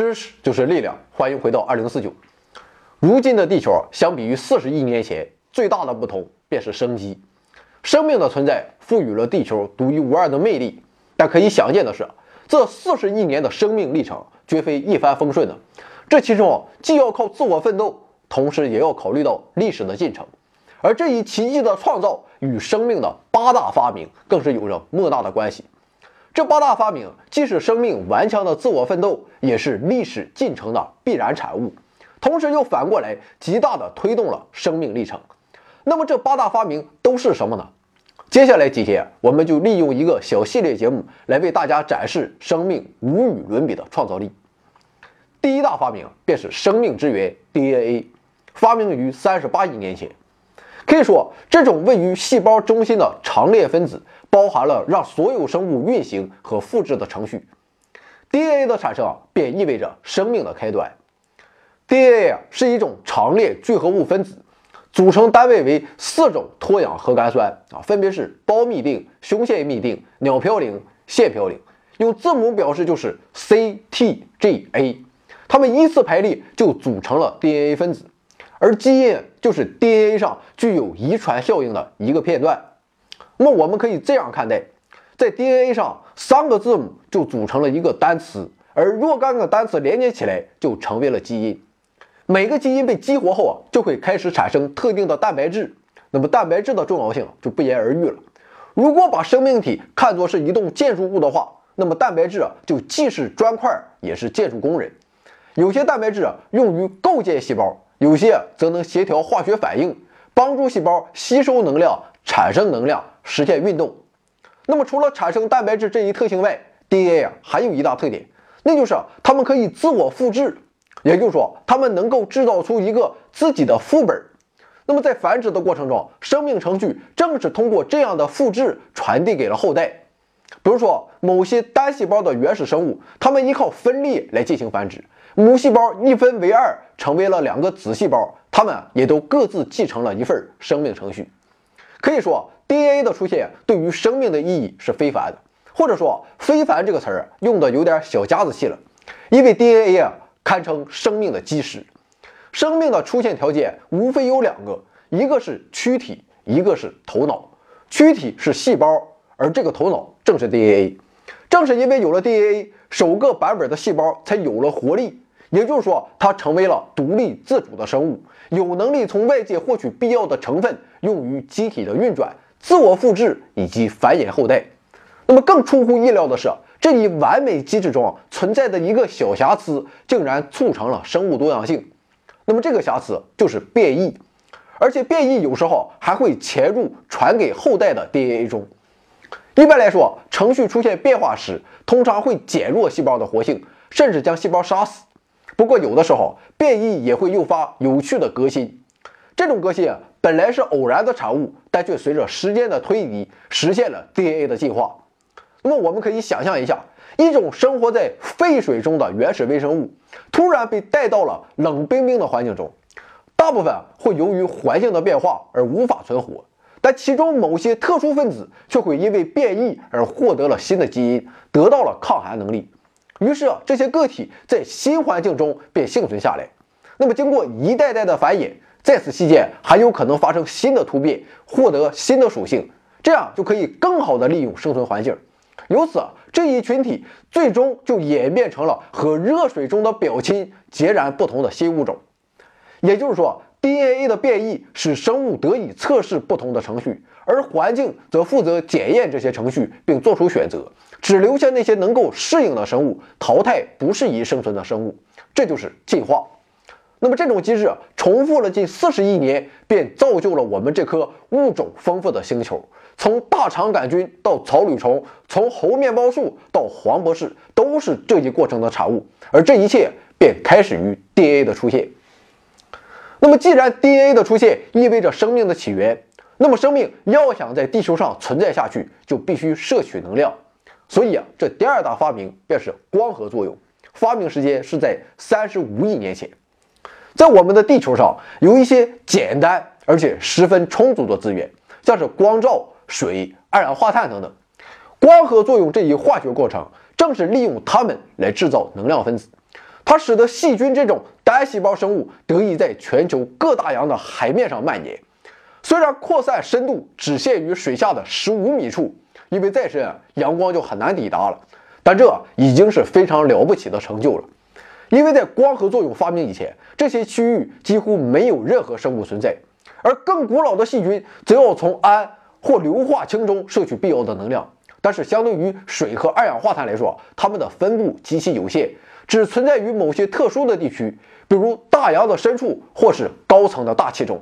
知识就是力量，欢迎回到二零四九。如今的地球相比于四十亿年前，最大的不同便是生机。生命的存在赋予了地球独一无二的魅力。但可以想见的是，这四十亿年的生命历程绝非一帆风顺的。这其中既要靠自我奋斗，同时也要考虑到历史的进程。而这一奇迹的创造与生命的八大发明更是有着莫大的关系。这八大发明既是生命顽强的自我奋斗，也是历史进程的必然产物，同时又反过来极大的推动了生命历程。那么这八大发明都是什么呢？接下来几天，我们就利用一个小系列节目来为大家展示生命无与伦比的创造力。第一大发明便是生命之源 DNA，发明于三十八亿年前。可以说，这种位于细胞中心的长链分子，包含了让所有生物运行和复制的程序。DNA 的产生便意味着生命的开端。DNA 啊是一种长链聚合物分子，组成单位为四种脱氧核苷酸啊，分别是胞嘧啶、胸腺嘧啶、鸟嘌呤、腺嘌呤，用字母表示就是 CTGA。它们依次排列就组成了 DNA 分子。而基因就是 DNA 上具有遗传效应的一个片段。那么我们可以这样看待，在 DNA 上三个字母就组成了一个单词，而若干个单词连接起来就成为了基因。每个基因被激活后啊，就会开始产生特定的蛋白质。那么蛋白质的重要性就不言而喻了。如果把生命体看作是一栋建筑物的话，那么蛋白质啊就既是砖块也是建筑工人。有些蛋白质啊用于构建细胞。有些则能协调化学反应，帮助细胞吸收能量、产生能量、实现运动。那么，除了产生蛋白质这一特性外，DNA 啊还有一大特点，那就是它们可以自我复制，也就是说，它们能够制造出一个自己的副本。那么，在繁殖的过程中，生命程序正是通过这样的复制传递给了后代。比如说，某些单细胞的原始生物，它们依靠分裂来进行繁殖。母细胞一分为二，成为了两个子细胞，它们也都各自继承了一份生命程序。可以说，DNA 的出现对于生命的意义是非凡的，或者说“非凡”这个词儿用的有点小家子气了。因为 DNA 啊，堪称生命的基石。生命的出现条件无非有两个，一个是躯体，一个是头脑。躯体是细胞，而这个头脑正是 DNA。正是因为有了 DNA。首个版本的细胞才有了活力，也就是说，它成为了独立自主的生物，有能力从外界获取必要的成分，用于机体的运转、自我复制以及繁衍后代。那么，更出乎意料的是，这一完美机制中存在的一个小瑕疵，竟然促成了生物多样性。那么，这个瑕疵就是变异，而且变异有时候还会潜入传给后代的 DNA 中。一般来说，程序出现变化时，通常会减弱细胞的活性，甚至将细胞杀死。不过，有的时候变异也会诱发有趣的革新。这种革新啊本来是偶然的产物，但却随着时间的推移实现了 DNA 的进化。那么，我们可以想象一下，一种生活在沸水中的原始微生物，突然被带到了冷冰冰的环境中，大部分会由于环境的变化而无法存活。但其中某些特殊分子却会因为变异而获得了新的基因，得到了抗寒能力。于是啊，这些个体在新环境中便幸存下来。那么，经过一代代的繁衍，在此期间还有可能发生新的突变，获得新的属性，这样就可以更好的利用生存环境。由此，这一群体最终就演变成了和热水中的表亲截然不同的新物种。也就是说。DNA 的变异使生物得以测试不同的程序，而环境则负责检验这些程序并做出选择，只留下那些能够适应的生物，淘汰不适宜生存的生物。这就是进化。那么这种机制重复了近四十亿年，便造就了我们这颗物种丰富的星球。从大肠杆菌到草履虫，从猴面包树到黄博士，都是这一过程的产物。而这一切便开始于 DNA 的出现。那么，既然 DNA 的出现意味着生命的起源，那么生命要想在地球上存在下去，就必须摄取能量。所以啊，这第二大发明便是光合作用。发明时间是在三十五亿年前。在我们的地球上，有一些简单而且十分充足的资源，像是光照、水、二氧化碳等等。光合作用这一化学过程，正是利用它们来制造能量分子。它使得细菌这种单细胞生物得以在全球各大洋的海面上蔓延。虽然扩散深度只限于水下的十五米处，因为再深阳光就很难抵达了，但这已经是非常了不起的成就了。因为在光合作用发明以前，这些区域几乎没有任何生物存在，而更古老的细菌则要从氨或硫化氢中摄取必要的能量。但是，相对于水和二氧化碳来说，它们的分布极其有限，只存在于某些特殊的地区，比如大洋的深处或是高层的大气中。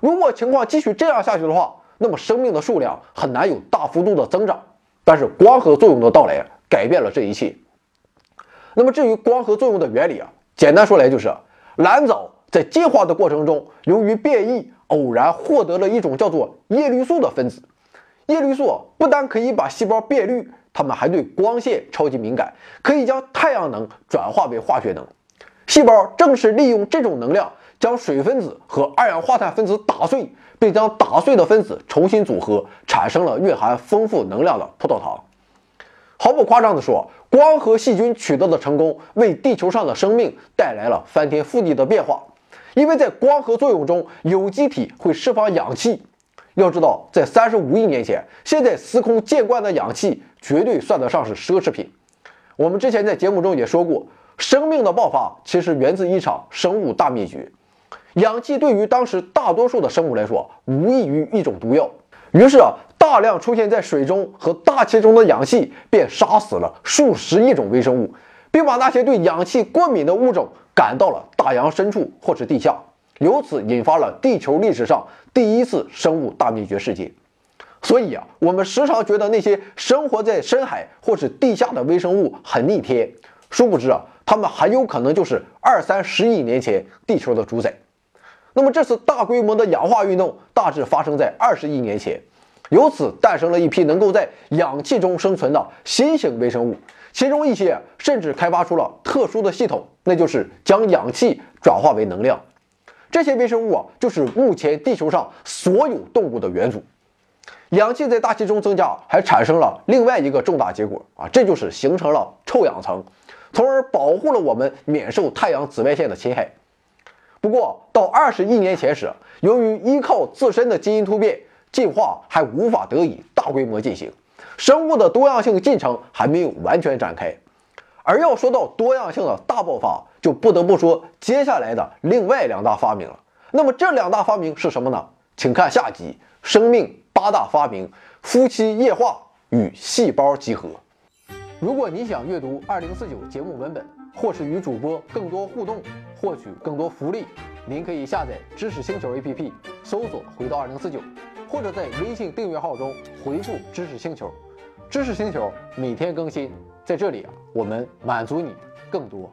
如果情况继续这样下去的话，那么生命的数量很难有大幅度的增长。但是，光合作用的到来改变了这一切。那么至于光合作用的原理啊，简单说来就是，蓝藻在进化的过程中，由于变异，偶然获得了一种叫做叶绿素的分子。叶绿素不但可以把细胞变绿，它们还对光线超级敏感，可以将太阳能转化为化学能。细胞正是利用这种能量，将水分子和二氧化碳分子打碎，并将打碎的分子重新组合，产生了蕴含丰富能量的葡萄糖。毫不夸张地说，光和细菌取得的成功，为地球上的生命带来了翻天覆地的变化。因为在光合作用中，有机体会释放氧气。要知道，在三十五亿年前，现在司空见惯的氧气绝对算得上是奢侈品。我们之前在节目中也说过，生命的爆发其实源自一场生物大灭绝。氧气对于当时大多数的生物来说，无异于一种毒药。于是啊。大量出现在水中和大气中的氧气，便杀死了数十亿种微生物，并把那些对氧气过敏的物种赶到了大洋深处或是地下，由此引发了地球历史上第一次生物大灭绝事件。所以啊，我们时常觉得那些生活在深海或是地下的微生物很逆天，殊不知啊，它们很有可能就是二三十亿年前地球的主宰。那么这次大规模的氧化运动大致发生在二十亿年前。由此诞生了一批能够在氧气中生存的新型微生物，其中一些甚至开发出了特殊的系统，那就是将氧气转化为能量。这些微生物啊，就是目前地球上所有动物的元祖。氧气在大气中增加，还产生了另外一个重大结果啊，这就是形成了臭氧层，从而保护了我们免受太阳紫外线的侵害。不过，到二十亿年前时，由于依靠自身的基因突变。进化还无法得以大规模进行，生物的多样性进程还没有完全展开。而要说到多样性的大爆发，就不得不说接下来的另外两大发明了。那么这两大发明是什么呢？请看下集《生命八大发明：夫妻液化与细胞集合》。如果你想阅读二零四九节目文本，或是与主播更多互动，获取更多福利，您可以下载知识星球 APP，搜索“回到二零四九”。或者在微信订阅号中回复“知识星球”，知识星球每天更新，在这里啊，我们满足你更多。